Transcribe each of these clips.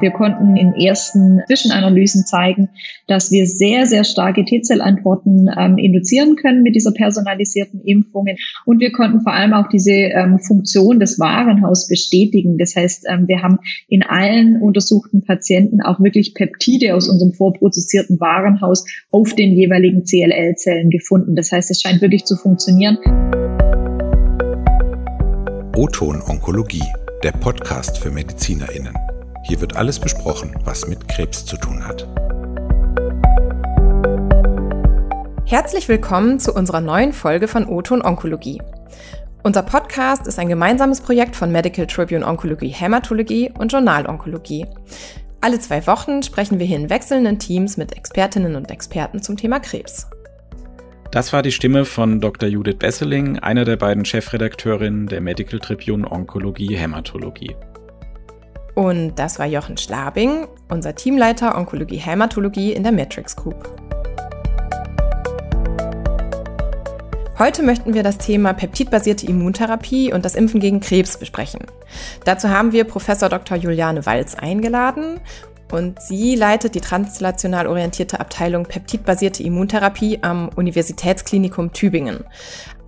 Wir konnten in ersten Zwischenanalysen zeigen, dass wir sehr, sehr starke T-Zellantworten ähm, induzieren können mit dieser personalisierten Impfung. Und wir konnten vor allem auch diese ähm, Funktion des Warenhaus bestätigen. Das heißt, ähm, wir haben in allen untersuchten Patienten auch wirklich Peptide aus unserem vorprozessierten Warenhaus auf den jeweiligen CLL-Zellen gefunden. Das heißt, es scheint wirklich zu funktionieren. O-Ton Onkologie, der Podcast für MedizinerInnen. Hier wird alles besprochen, was mit Krebs zu tun hat. Herzlich willkommen zu unserer neuen Folge von Oton Onkologie. Unser Podcast ist ein gemeinsames Projekt von Medical Tribune Onkologie Hämatologie und Journal Onkologie. Alle zwei Wochen sprechen wir hier in wechselnden Teams mit Expertinnen und Experten zum Thema Krebs. Das war die Stimme von Dr. Judith Besseling, einer der beiden Chefredakteurinnen der Medical Tribune Onkologie Hämatologie. Und das war Jochen Schlabing, unser Teamleiter Onkologie Hämatologie in der Matrix Group. Heute möchten wir das Thema peptidbasierte Immuntherapie und das Impfen gegen Krebs besprechen. Dazu haben wir Professor Dr. Juliane Walz eingeladen und sie leitet die translational orientierte Abteilung peptidbasierte Immuntherapie am Universitätsklinikum Tübingen.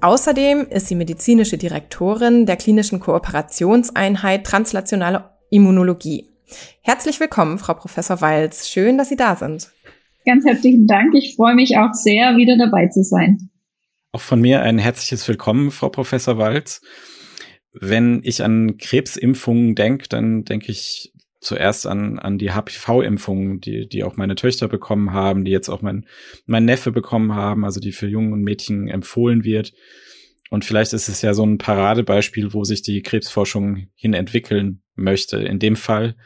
Außerdem ist sie medizinische Direktorin der klinischen Kooperationseinheit translationale Immunologie. Herzlich willkommen, Frau Professor Walz. Schön, dass Sie da sind. Ganz herzlichen Dank. Ich freue mich auch sehr, wieder dabei zu sein. Auch von mir ein herzliches Willkommen, Frau Professor Walz. Wenn ich an Krebsimpfungen denke, dann denke ich zuerst an, an die HPV-Impfungen, die, die auch meine Töchter bekommen haben, die jetzt auch mein, mein Neffe bekommen haben, also die für Jungen und Mädchen empfohlen wird. Und vielleicht ist es ja so ein Paradebeispiel, wo sich die Krebsforschung hin entwickeln möchte. In dem Fall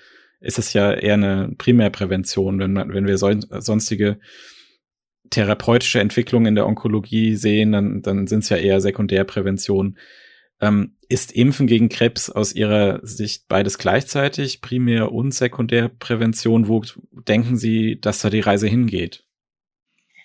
ist es ja eher eine Primärprävention, wenn, man, wenn wir so, sonstige therapeutische Entwicklungen in der Onkologie sehen, dann, dann sind es ja eher Sekundärprävention. Ähm, ist Impfen gegen Krebs aus Ihrer Sicht beides gleichzeitig, Primär- und Sekundärprävention? Wo denken Sie, dass da die Reise hingeht?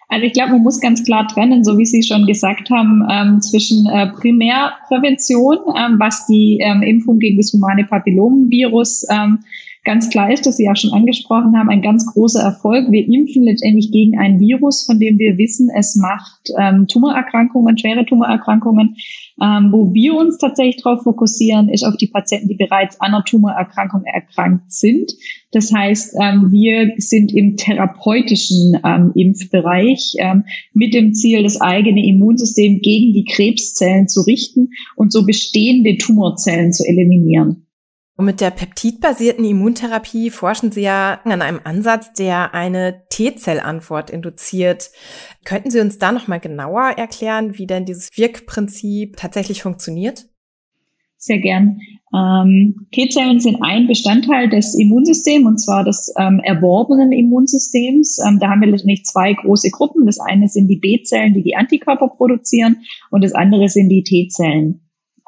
Also ich glaube, man muss ganz klar trennen, so wie Sie schon gesagt haben, ähm, zwischen äh, Primärprävention, ähm, was die ähm, Impfung gegen das humane Papillomvirus ähm, ganz klar ist, dass Sie ja schon angesprochen haben, ein ganz großer Erfolg. Wir impfen letztendlich gegen ein Virus, von dem wir wissen, es macht ähm, Tumorerkrankungen, schwere Tumorerkrankungen. Ähm, wo wir uns tatsächlich darauf fokussieren, ist auf die Patienten, die bereits an einer Tumorerkrankung erkrankt sind. Das heißt, ähm, wir sind im therapeutischen ähm, Impfbereich ähm, mit dem Ziel, das eigene Immunsystem gegen die Krebszellen zu richten und so bestehende Tumorzellen zu eliminieren. Und mit der peptidbasierten Immuntherapie forschen Sie ja an einem Ansatz, der eine T-Zellantwort induziert. Könnten Sie uns da noch mal genauer erklären, wie denn dieses Wirkprinzip tatsächlich funktioniert? Sehr gern. Ähm, T-Zellen sind ein Bestandteil des Immunsystems und zwar des ähm, erworbenen Immunsystems. Ähm, da haben wir letztendlich zwei große Gruppen. Das eine sind die B-Zellen, die die Antikörper produzieren und das andere sind die T-Zellen.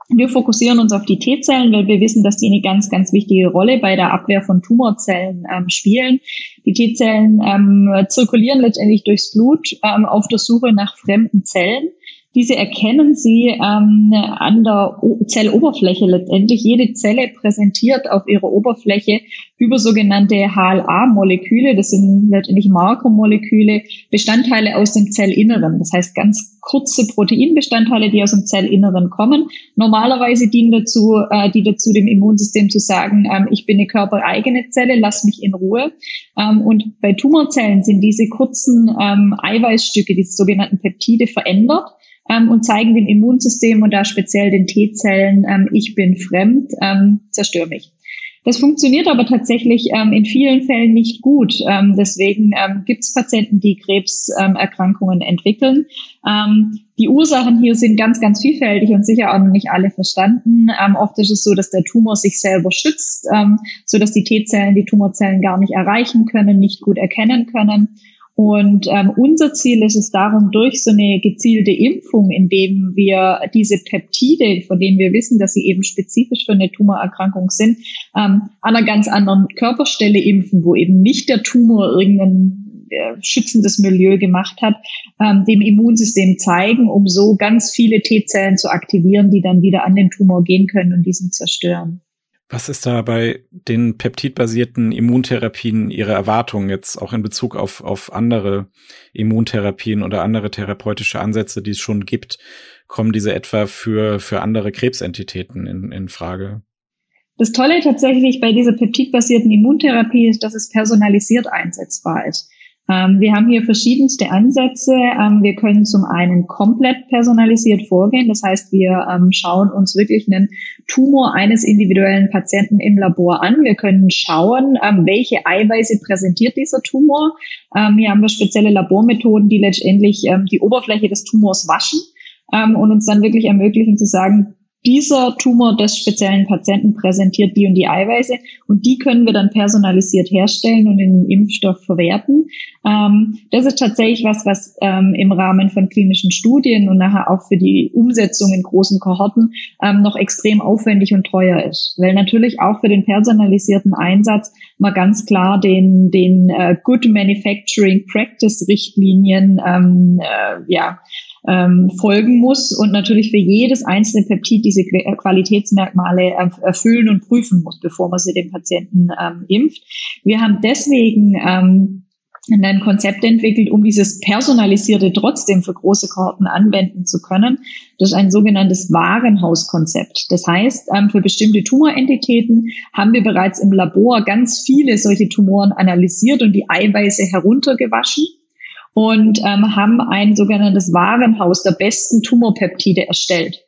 Wir fokussieren uns auf die T-Zellen, weil wir wissen, dass die eine ganz, ganz wichtige Rolle bei der Abwehr von Tumorzellen ähm, spielen. Die T-Zellen ähm, zirkulieren letztendlich durchs Blut ähm, auf der Suche nach fremden Zellen. Diese erkennen Sie ähm, an der o Zelloberfläche letztendlich. Jede Zelle präsentiert auf ihrer Oberfläche über sogenannte HLA-Moleküle, das sind letztendlich Markermoleküle, Bestandteile aus dem Zellinneren. Das heißt ganz kurze Proteinbestandteile, die aus dem Zellinneren kommen. Normalerweise dienen dazu, äh, die dazu dem Immunsystem zu sagen, ähm, ich bin eine körpereigene Zelle, lass mich in Ruhe. Ähm, und bei Tumorzellen sind diese kurzen ähm, Eiweißstücke, die sogenannten Peptide, verändert ähm, und zeigen dem Immunsystem und da speziell den T-Zellen, ähm, ich bin fremd, ähm, zerstör mich. Das funktioniert aber tatsächlich ähm, in vielen Fällen nicht gut. Ähm, deswegen ähm, gibt es Patienten, die Krebserkrankungen entwickeln. Ähm, die Ursachen hier sind ganz, ganz vielfältig und sicher auch noch nicht alle verstanden. Ähm, oft ist es so, dass der Tumor sich selber schützt, ähm, so dass die T-Zellen die Tumorzellen gar nicht erreichen können, nicht gut erkennen können. Und ähm, unser Ziel ist es darum, durch so eine gezielte Impfung, indem wir diese Peptide, von denen wir wissen, dass sie eben spezifisch für eine Tumorerkrankung sind, ähm, an einer ganz anderen Körperstelle impfen, wo eben nicht der Tumor irgendein äh, schützendes Milieu gemacht hat, ähm, dem Immunsystem zeigen, um so ganz viele T-Zellen zu aktivieren, die dann wieder an den Tumor gehen können und diesen zerstören. Was ist da bei den peptidbasierten Immuntherapien Ihre Erwartung jetzt auch in Bezug auf, auf andere Immuntherapien oder andere therapeutische Ansätze, die es schon gibt? Kommen diese etwa für, für andere Krebsentitäten in, in Frage? Das Tolle tatsächlich bei dieser peptidbasierten Immuntherapie ist, dass es personalisiert einsetzbar ist. Ähm, wir haben hier verschiedenste Ansätze. Ähm, wir können zum einen komplett personalisiert vorgehen. Das heißt, wir ähm, schauen uns wirklich einen Tumor eines individuellen Patienten im Labor an. Wir können schauen, welche Eiweiße präsentiert dieser Tumor. Hier haben wir spezielle Labormethoden, die letztendlich die Oberfläche des Tumors waschen und uns dann wirklich ermöglichen zu sagen, dieser Tumor des speziellen Patienten präsentiert die und die Eiweiße und die können wir dann personalisiert herstellen und in den Impfstoff verwerten. Ähm, das ist tatsächlich was, was ähm, im Rahmen von klinischen Studien und nachher auch für die Umsetzung in großen Kohorten ähm, noch extrem aufwendig und teuer ist, weil natürlich auch für den personalisierten Einsatz mal ganz klar den den äh, Good Manufacturing Practice Richtlinien ähm, äh, ja ähm, folgen muss und natürlich für jedes einzelne Peptid diese äh, Qualitätsmerkmale erfüllen und prüfen muss, bevor man sie dem Patienten ähm, impft. Wir haben deswegen ähm, ein Konzept entwickelt, um dieses Personalisierte trotzdem für große Kohorten anwenden zu können. Das ist ein sogenanntes Warenhauskonzept. Das heißt, ähm, für bestimmte Tumorentitäten haben wir bereits im Labor ganz viele solche Tumoren analysiert und die Eiweiße heruntergewaschen und ähm, haben ein sogenanntes Warenhaus der besten Tumorpeptide erstellt.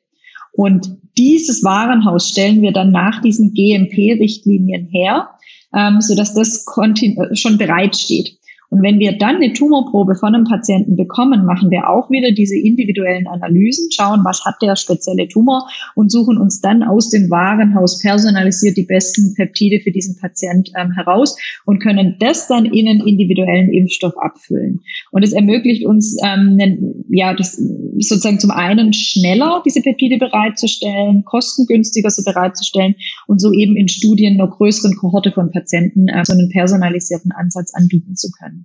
Und dieses Warenhaus stellen wir dann nach diesen GMP-Richtlinien her, ähm, so dass das schon bereitsteht. Und wenn wir dann eine Tumorprobe von einem Patienten bekommen, machen wir auch wieder diese individuellen Analysen, schauen, was hat der spezielle Tumor und suchen uns dann aus dem Warenhaus personalisiert die besten Peptide für diesen Patient ähm, heraus und können das dann in einen individuellen Impfstoff abfüllen. Und es ermöglicht uns, ähm, ja, das sozusagen zum einen schneller diese Peptide bereitzustellen, kostengünstiger sie bereitzustellen und so eben in Studien noch größeren Kohorte von Patienten äh, so einen personalisierten Ansatz anbieten zu können.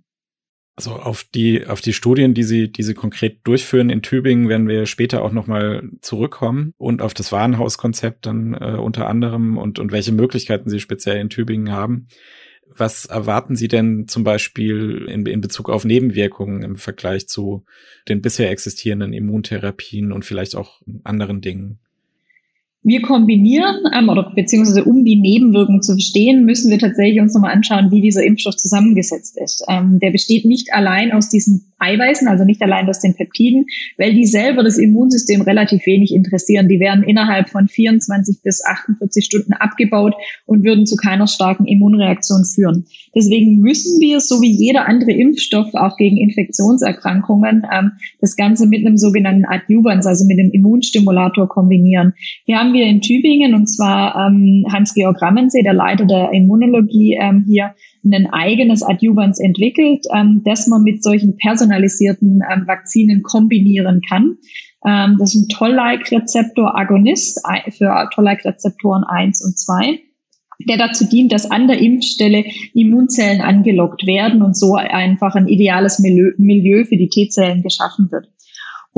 Also auf die, auf die Studien, die Sie, die Sie konkret durchführen in Tübingen, werden wir später auch nochmal zurückkommen und auf das Warenhauskonzept dann äh, unter anderem und, und welche Möglichkeiten Sie speziell in Tübingen haben. Was erwarten Sie denn zum Beispiel in, in Bezug auf Nebenwirkungen im Vergleich zu den bisher existierenden Immuntherapien und vielleicht auch anderen Dingen? Wir kombinieren, ähm, oder beziehungsweise um die Nebenwirkungen zu verstehen, müssen wir tatsächlich uns nochmal anschauen, wie dieser Impfstoff zusammengesetzt ist. Ähm, der besteht nicht allein aus diesen Eiweißen, also nicht allein aus den Peptiden, weil die selber das Immunsystem relativ wenig interessieren. Die werden innerhalb von 24 bis 48 Stunden abgebaut und würden zu keiner starken Immunreaktion führen. Deswegen müssen wir, so wie jeder andere Impfstoff auch gegen Infektionserkrankungen, ähm, das Ganze mit einem sogenannten Adjuvans, also mit einem Immunstimulator kombinieren. Hier haben wir in Tübingen, und zwar ähm, Hans-Georg Rammensee, der Leiter der Immunologie ähm, hier, ein eigenes Adjuvans entwickelt, ähm, das man mit solchen personalisierten ähm, Vakzinen kombinieren kann. Ähm, das ist ein Toll-like-Rezeptor-Agonist für Toll-like-Rezeptoren 1 und 2 der dazu dient, dass an der Impfstelle Immunzellen angelockt werden und so einfach ein ideales Milieu, Milieu für die T-Zellen geschaffen wird.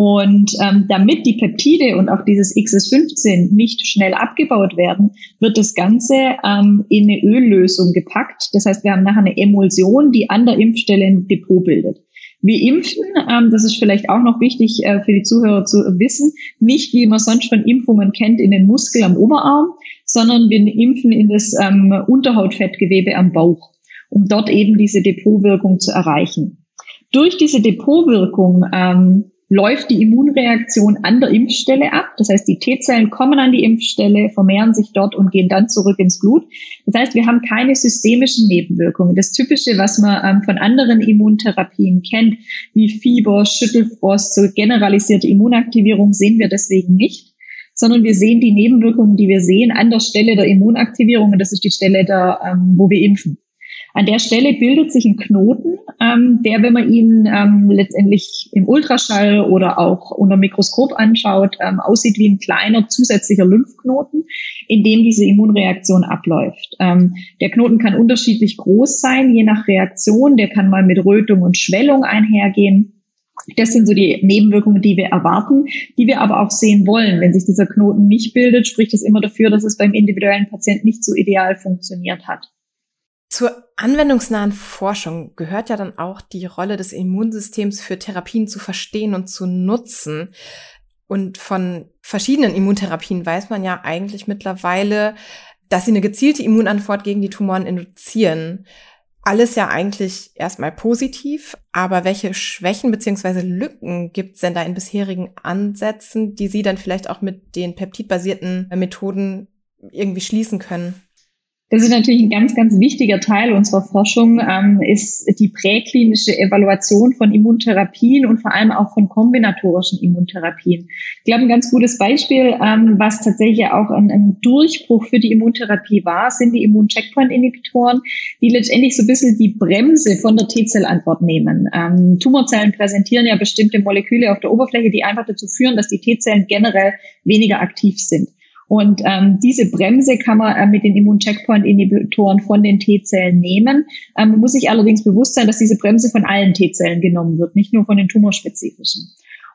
Und ähm, damit die Peptide und auch dieses XS15 nicht schnell abgebaut werden, wird das Ganze ähm, in eine Öllösung gepackt. Das heißt, wir haben nachher eine Emulsion, die an der Impfstelle ein Depot bildet. Wir impfen, ähm, das ist vielleicht auch noch wichtig äh, für die Zuhörer zu wissen, nicht wie man sonst von Impfungen kennt in den Muskel am Oberarm, sondern wir impfen in das ähm, Unterhautfettgewebe am Bauch, um dort eben diese Depotwirkung zu erreichen. Durch diese Depotwirkung ähm, läuft die Immunreaktion an der Impfstelle ab. Das heißt, die T-Zellen kommen an die Impfstelle, vermehren sich dort und gehen dann zurück ins Blut. Das heißt, wir haben keine systemischen Nebenwirkungen. Das Typische, was man ähm, von anderen Immuntherapien kennt, wie Fieber, Schüttelfrost, so generalisierte Immunaktivierung, sehen wir deswegen nicht sondern wir sehen die Nebenwirkungen, die wir sehen an der Stelle der Immunaktivierung und das ist die Stelle, der, ähm, wo wir impfen. An der Stelle bildet sich ein Knoten, ähm, der, wenn man ihn ähm, letztendlich im Ultraschall oder auch unter Mikroskop anschaut, ähm, aussieht wie ein kleiner zusätzlicher Lymphknoten, in dem diese Immunreaktion abläuft. Ähm, der Knoten kann unterschiedlich groß sein, je nach Reaktion. Der kann mal mit Rötung und Schwellung einhergehen. Das sind so die Nebenwirkungen, die wir erwarten, die wir aber auch sehen wollen. Wenn sich dieser Knoten nicht bildet, spricht das immer dafür, dass es beim individuellen Patienten nicht so ideal funktioniert hat. Zur anwendungsnahen Forschung gehört ja dann auch die Rolle des Immunsystems für Therapien zu verstehen und zu nutzen. Und von verschiedenen Immuntherapien weiß man ja eigentlich mittlerweile, dass sie eine gezielte Immunantwort gegen die Tumoren induzieren alles ja eigentlich erstmal positiv, aber welche Schwächen beziehungsweise Lücken gibt es denn da in bisherigen Ansätzen, die Sie dann vielleicht auch mit den peptidbasierten Methoden irgendwie schließen können? Das ist natürlich ein ganz, ganz wichtiger Teil unserer Forschung, ähm, ist die präklinische Evaluation von Immuntherapien und vor allem auch von kombinatorischen Immuntherapien. Ich glaube, ein ganz gutes Beispiel, ähm, was tatsächlich auch ein, ein, Durchbruch für die Immuntherapie war, sind die Immun-Checkpoint-Inhibitoren, die letztendlich so ein bisschen die Bremse von der T-Zellantwort nehmen. Ähm, Tumorzellen präsentieren ja bestimmte Moleküle auf der Oberfläche, die einfach dazu führen, dass die T-Zellen generell weniger aktiv sind. Und ähm, diese Bremse kann man äh, mit den Immun-Checkpoint-Inhibitoren von den T-Zellen nehmen. Ähm, muss sich allerdings bewusst sein, dass diese Bremse von allen T-Zellen genommen wird, nicht nur von den tumorspezifischen.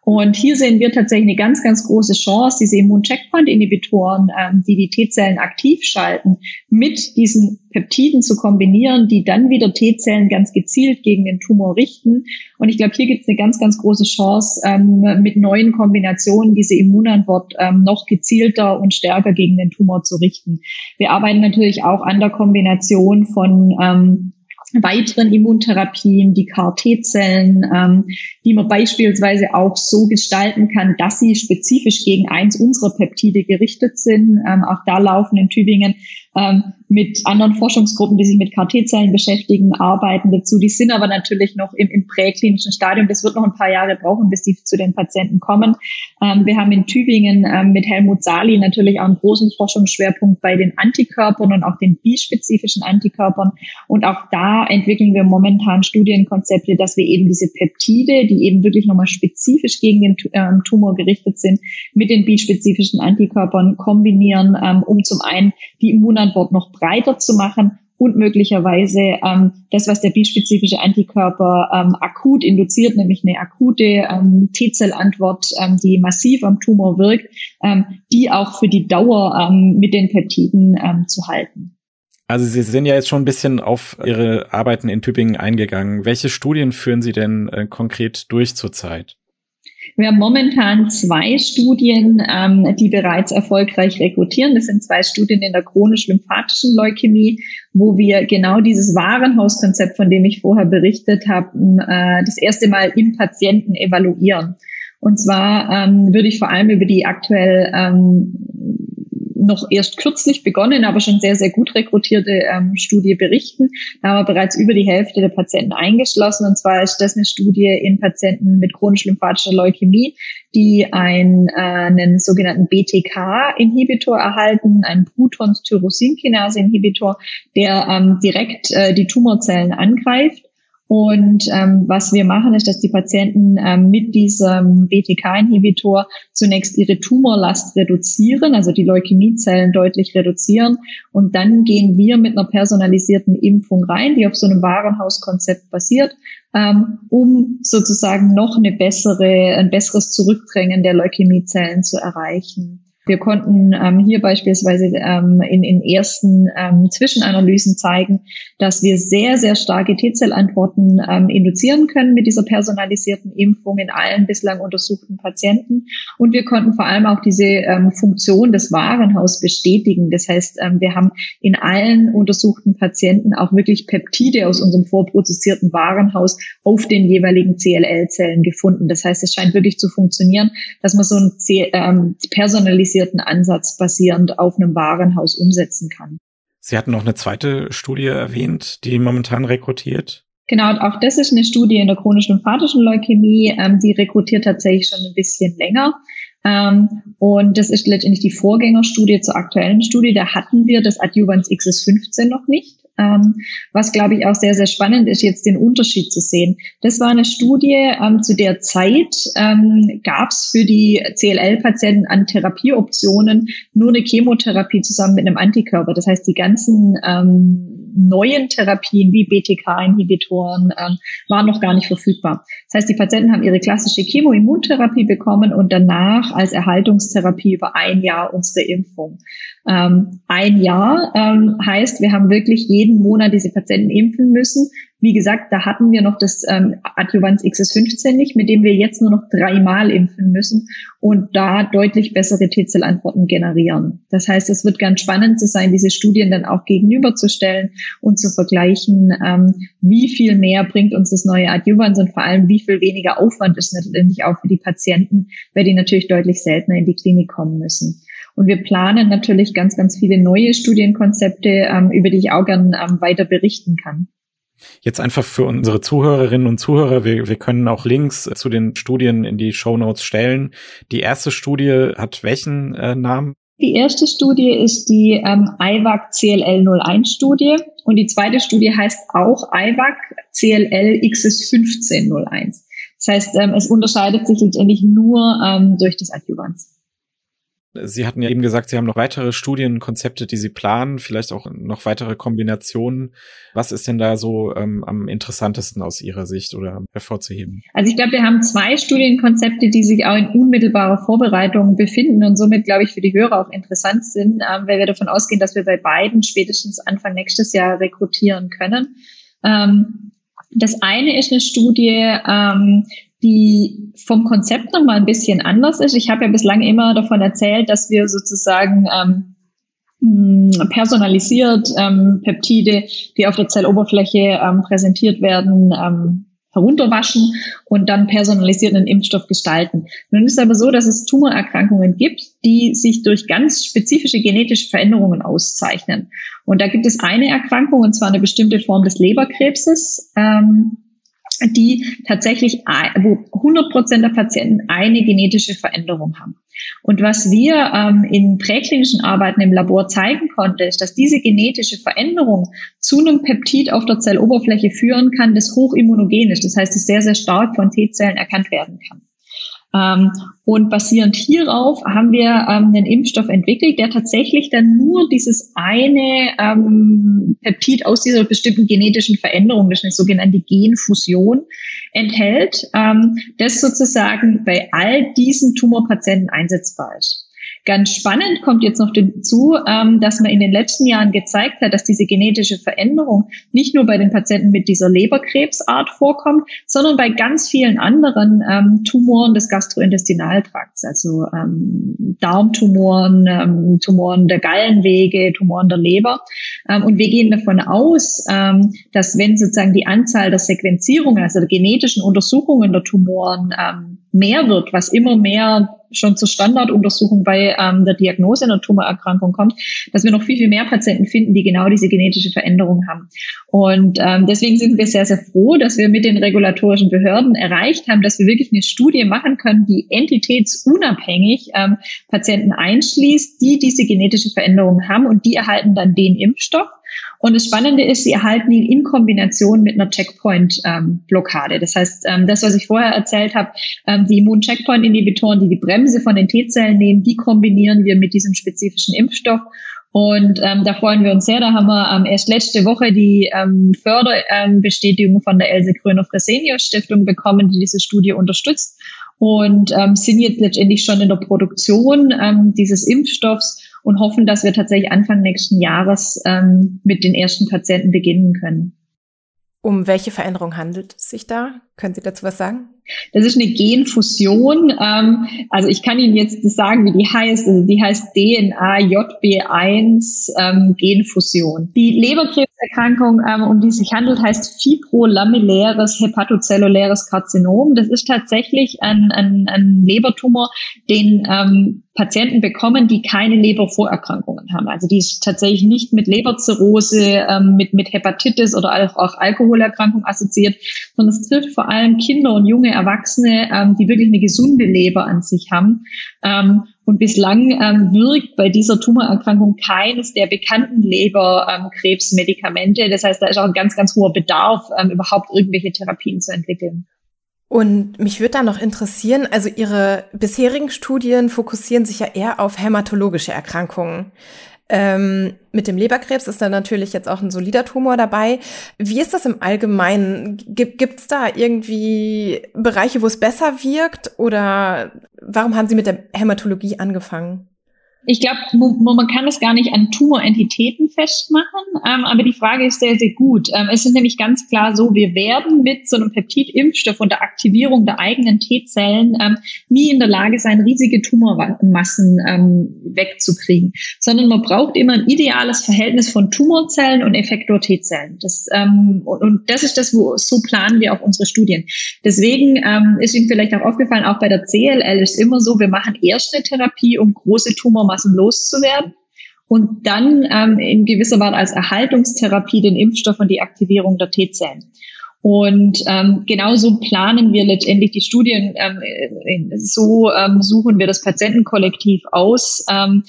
Und hier sehen wir tatsächlich eine ganz, ganz große Chance, diese Immun-Checkpoint-Inhibitoren, ähm, die die T-Zellen aktiv schalten, mit diesen Peptiden zu kombinieren, die dann wieder T-Zellen ganz gezielt gegen den Tumor richten. Und ich glaube, hier gibt es eine ganz, ganz große Chance, ähm, mit neuen Kombinationen diese Immunantwort ähm, noch gezielter und stärker gegen den Tumor zu richten. Wir arbeiten natürlich auch an der Kombination von ähm, weiteren Immuntherapien, die CAR-T-Zellen, ähm, die man beispielsweise auch so gestalten kann, dass sie spezifisch gegen eins unserer Peptide gerichtet sind. Ähm, auch da laufen in Tübingen ähm, mit anderen Forschungsgruppen, die sich mit KT-Zellen beschäftigen, arbeiten dazu. Die sind aber natürlich noch im, im präklinischen Stadium. Das wird noch ein paar Jahre brauchen, bis die zu den Patienten kommen. Ähm, wir haben in Tübingen ähm, mit Helmut Sali natürlich auch einen großen Forschungsschwerpunkt bei den Antikörpern und auch den bispezifischen Antikörpern. Und auch da entwickeln wir momentan Studienkonzepte, dass wir eben diese Peptide, die eben wirklich nochmal spezifisch gegen den ähm, Tumor gerichtet sind, mit den bispezifischen Antikörpern kombinieren, ähm, um zum einen die Immunantwort noch breiter zu machen und möglicherweise ähm, das, was der bispezifische Antikörper ähm, akut induziert, nämlich eine akute ähm, T-Zellantwort, ähm, die massiv am Tumor wirkt, ähm, die auch für die Dauer ähm, mit den Peptiden ähm, zu halten. Also Sie sind ja jetzt schon ein bisschen auf Ihre Arbeiten in Tübingen eingegangen. Welche Studien führen Sie denn äh, konkret durch zurzeit? Wir haben momentan zwei Studien, ähm, die bereits erfolgreich rekrutieren. Das sind zwei Studien in der chronisch-lymphatischen Leukämie, wo wir genau dieses Warenhauskonzept, von dem ich vorher berichtet habe, äh, das erste Mal im Patienten evaluieren. Und zwar ähm, würde ich vor allem über die aktuell ähm, noch erst kürzlich begonnen, aber schon sehr, sehr gut rekrutierte ähm, Studie berichten. Da haben wir bereits über die Hälfte der Patienten eingeschlossen. Und zwar ist das eine Studie in Patienten mit chronisch-lymphatischer Leukämie, die ein, äh, einen sogenannten BTK-Inhibitor erhalten, einen Protons-Tyrosinkinase-Inhibitor, der ähm, direkt äh, die Tumorzellen angreift. Und ähm, was wir machen, ist, dass die Patienten ähm, mit diesem BTK-Inhibitor zunächst ihre Tumorlast reduzieren, also die Leukämiezellen deutlich reduzieren. Und dann gehen wir mit einer personalisierten Impfung rein, die auf so einem Warenhauskonzept basiert, ähm, um sozusagen noch eine bessere, ein besseres Zurückdrängen der Leukämiezellen zu erreichen. Wir konnten ähm, hier beispielsweise ähm, in, in ersten ähm, Zwischenanalysen zeigen, dass wir sehr, sehr starke T-Zellantworten ähm, induzieren können mit dieser personalisierten Impfung in allen bislang untersuchten Patienten. Und wir konnten vor allem auch diese ähm, Funktion des Warenhaus bestätigen. Das heißt, ähm, wir haben in allen untersuchten Patienten auch wirklich Peptide aus unserem vorprozessierten Warenhaus auf den jeweiligen CLL-Zellen gefunden. Das heißt, es scheint wirklich zu funktionieren, dass man so ein ähm, personalisiertes standardisierten Ansatz basierend auf einem Warenhaus umsetzen kann. Sie hatten noch eine zweite Studie erwähnt, die momentan rekrutiert. Genau, auch das ist eine Studie in der chronisch-lymphatischen Leukämie. Ähm, die rekrutiert tatsächlich schon ein bisschen länger. Ähm, und das ist letztendlich die Vorgängerstudie zur aktuellen Studie. Da hatten wir das Adjuvans XS15 noch nicht. Ähm, was, glaube ich, auch sehr, sehr spannend ist, jetzt den Unterschied zu sehen. Das war eine Studie, ähm, zu der Zeit ähm, gab es für die CLL-Patienten an Therapieoptionen nur eine Chemotherapie zusammen mit einem Antikörper. Das heißt, die ganzen ähm, neuen Therapien wie BTK-Inhibitoren ähm, waren noch gar nicht verfügbar. Das heißt, die Patienten haben ihre klassische Chemoimmuntherapie bekommen und danach als Erhaltungstherapie über ein Jahr unsere Impfung. Ähm, ein Jahr ähm, heißt, wir haben wirklich jeden Monat diese Patienten impfen müssen. Wie gesagt, da hatten wir noch das ähm, Adjuvans XS15 nicht, mit dem wir jetzt nur noch dreimal impfen müssen und da deutlich bessere T-Zellantworten generieren. Das heißt, es wird ganz spannend zu sein, diese Studien dann auch gegenüberzustellen und zu vergleichen, ähm, wie viel mehr bringt uns das neue Adjuvans und vor allem, wie viel weniger Aufwand ist letztendlich auch für die Patienten, weil die natürlich deutlich seltener in die Klinik kommen müssen. Und wir planen natürlich ganz, ganz viele neue Studienkonzepte, ähm, über die ich auch gern ähm, weiter berichten kann. Jetzt einfach für unsere Zuhörerinnen und Zuhörer, wir, wir können auch Links zu den Studien in die Show Notes stellen. Die erste Studie hat welchen äh, Namen? Die erste Studie ist die ähm, IVAC CLL01 Studie und die zweite Studie heißt auch IVAC CLL XS1501. Das heißt, ähm, es unterscheidet sich letztendlich nur ähm, durch das Adjuvans. Sie hatten ja eben gesagt, Sie haben noch weitere Studienkonzepte, die Sie planen, vielleicht auch noch weitere Kombinationen. Was ist denn da so ähm, am interessantesten aus Ihrer Sicht oder hervorzuheben? Also ich glaube, wir haben zwei Studienkonzepte, die sich auch in unmittelbarer Vorbereitung befinden und somit, glaube ich, für die Hörer auch interessant sind, ähm, weil wir davon ausgehen, dass wir bei beiden spätestens Anfang nächstes Jahr rekrutieren können. Ähm, das eine ist eine Studie, ähm, die vom Konzept noch mal ein bisschen anders ist. Ich habe ja bislang immer davon erzählt, dass wir sozusagen ähm, hm, personalisiert ähm, Peptide, die auf der Zelloberfläche ähm, präsentiert werden, ähm, herunterwaschen und dann personalisiert einen Impfstoff gestalten. Nun ist es aber so, dass es Tumorerkrankungen gibt, die sich durch ganz spezifische genetische Veränderungen auszeichnen. Und da gibt es eine Erkrankung, und zwar eine bestimmte Form des Leberkrebses, ähm, die tatsächlich, wo 100 Prozent der Patienten eine genetische Veränderung haben. Und was wir ähm, in präklinischen Arbeiten im Labor zeigen konnten, ist, dass diese genetische Veränderung zu einem Peptid auf der Zelloberfläche führen kann, das hochimmunogen ist. Das heißt, es sehr, sehr stark von T-Zellen erkannt werden kann. Ähm, und basierend hierauf haben wir ähm, einen Impfstoff entwickelt, der tatsächlich dann nur dieses eine ähm, Peptid aus dieser bestimmten genetischen Veränderung, das ist eine sogenannte Genfusion, enthält, das sozusagen bei all diesen Tumorpatienten einsetzbar ist. Ganz spannend kommt jetzt noch dazu, ähm, dass man in den letzten Jahren gezeigt hat, dass diese genetische Veränderung nicht nur bei den Patienten mit dieser Leberkrebsart vorkommt, sondern bei ganz vielen anderen ähm, Tumoren des Gastrointestinaltrakts, also ähm, Darmtumoren, Tumoren der Gallenwege, Tumoren der Leber. Und wir gehen davon aus, dass wenn sozusagen die Anzahl der Sequenzierungen, also der genetischen Untersuchungen der Tumoren mehr wird, was immer mehr schon zur Standarduntersuchung bei ähm, der Diagnose einer Tumorerkrankung kommt, dass wir noch viel, viel mehr Patienten finden, die genau diese genetische Veränderung haben. Und ähm, deswegen sind wir sehr, sehr froh, dass wir mit den regulatorischen Behörden erreicht haben, dass wir wirklich eine Studie machen können, die entitätsunabhängig ähm, Patienten einschließt, die diese genetische Veränderung haben und die erhalten dann den Impfstoff. Und das Spannende ist, sie erhalten ihn in Kombination mit einer Checkpoint-Blockade. Ähm, das heißt, ähm, das, was ich vorher erzählt habe, ähm, die Immun-Checkpoint-Inhibitoren, die die Bremse von den T-Zellen nehmen, die kombinieren wir mit diesem spezifischen Impfstoff. Und ähm, da freuen wir uns sehr. Da haben wir ähm, erst letzte Woche die ähm, Förderbestätigung von der Else Kröner-Fresenius Stiftung bekommen, die diese Studie unterstützt und ähm, sind jetzt letztendlich schon in der Produktion ähm, dieses Impfstoffs und hoffen, dass wir tatsächlich Anfang nächsten Jahres ähm, mit den ersten Patienten beginnen können. Um welche Veränderung handelt es sich da? Können Sie dazu was sagen? Das ist eine Genfusion. Ähm, also ich kann Ihnen jetzt sagen, wie die heißt. Also die heißt DNA-JB1 ähm, Genfusion. Die Leberkrebserkrankung, ähm, um die es sich handelt, heißt fibrolamelläres hepatozelluläres Karzinom. Das ist tatsächlich ein, ein, ein Lebertumor, den ähm, Patienten bekommen, die keine Lebervorerkrankungen haben. Also die tatsächlich nicht mit Leberzirrhose, ähm, mit, mit Hepatitis oder auch, auch Alkoholerkrankung assoziiert, sondern es trifft vor allem Kinder und junge Erwachsene, ähm, die wirklich eine gesunde Leber an sich haben. Ähm, und bislang ähm, wirkt bei dieser Tumorerkrankung keines der bekannten Leberkrebsmedikamente. Das heißt, da ist auch ein ganz, ganz hoher Bedarf, ähm, überhaupt irgendwelche Therapien zu entwickeln. Und mich würde da noch interessieren, also Ihre bisherigen Studien fokussieren sich ja eher auf hämatologische Erkrankungen. Ähm, mit dem Leberkrebs ist da natürlich jetzt auch ein solider Tumor dabei. Wie ist das im Allgemeinen? Gibt es da irgendwie Bereiche, wo es besser wirkt? Oder warum haben Sie mit der Hämatologie angefangen? Ich glaube, man kann das gar nicht an Tumorentitäten festmachen, ähm, aber die Frage ist sehr, sehr gut. Ähm, es ist nämlich ganz klar so, wir werden mit so einem Peptidimpfstoff und der Aktivierung der eigenen T-Zellen ähm, nie in der Lage sein, riesige Tumormassen ähm, wegzukriegen, sondern man braucht immer ein ideales Verhältnis von Tumorzellen und Effektor-T-Zellen. Das, ähm, und, und, das ist das, wo so planen wir auch unsere Studien. Deswegen ähm, ist Ihnen vielleicht auch aufgefallen, auch bei der CLL ist immer so, wir machen erst eine Therapie, um große Tumormassen einigermaßen loszuwerden und dann ähm, in gewisser Weise als Erhaltungstherapie den Impfstoff und die Aktivierung der T-Zellen. Und ähm, genauso planen wir letztendlich die Studien, ähm, so ähm, suchen wir das Patientenkollektiv aus. Ähm,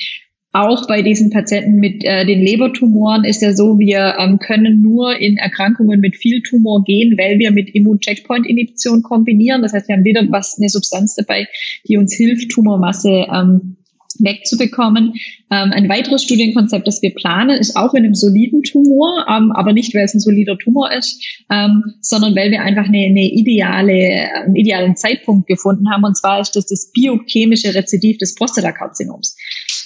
auch bei diesen Patienten mit äh, den Lebertumoren ist ja so, wir ähm, können nur in Erkrankungen mit viel Tumor gehen, weil wir mit Immun-Checkpoint-Inhibition kombinieren. Das heißt, wir haben wieder was, eine Substanz dabei, die uns hilft, Tumormasse ähm, wegzubekommen. Ähm, ein weiteres Studienkonzept, das wir planen, ist auch in einem soliden Tumor, ähm, aber nicht, weil es ein solider Tumor ist, ähm, sondern weil wir einfach eine, eine ideale, einen idealen Zeitpunkt gefunden haben. Und zwar ist das das biochemische Rezidiv des Prostatakarzinoms.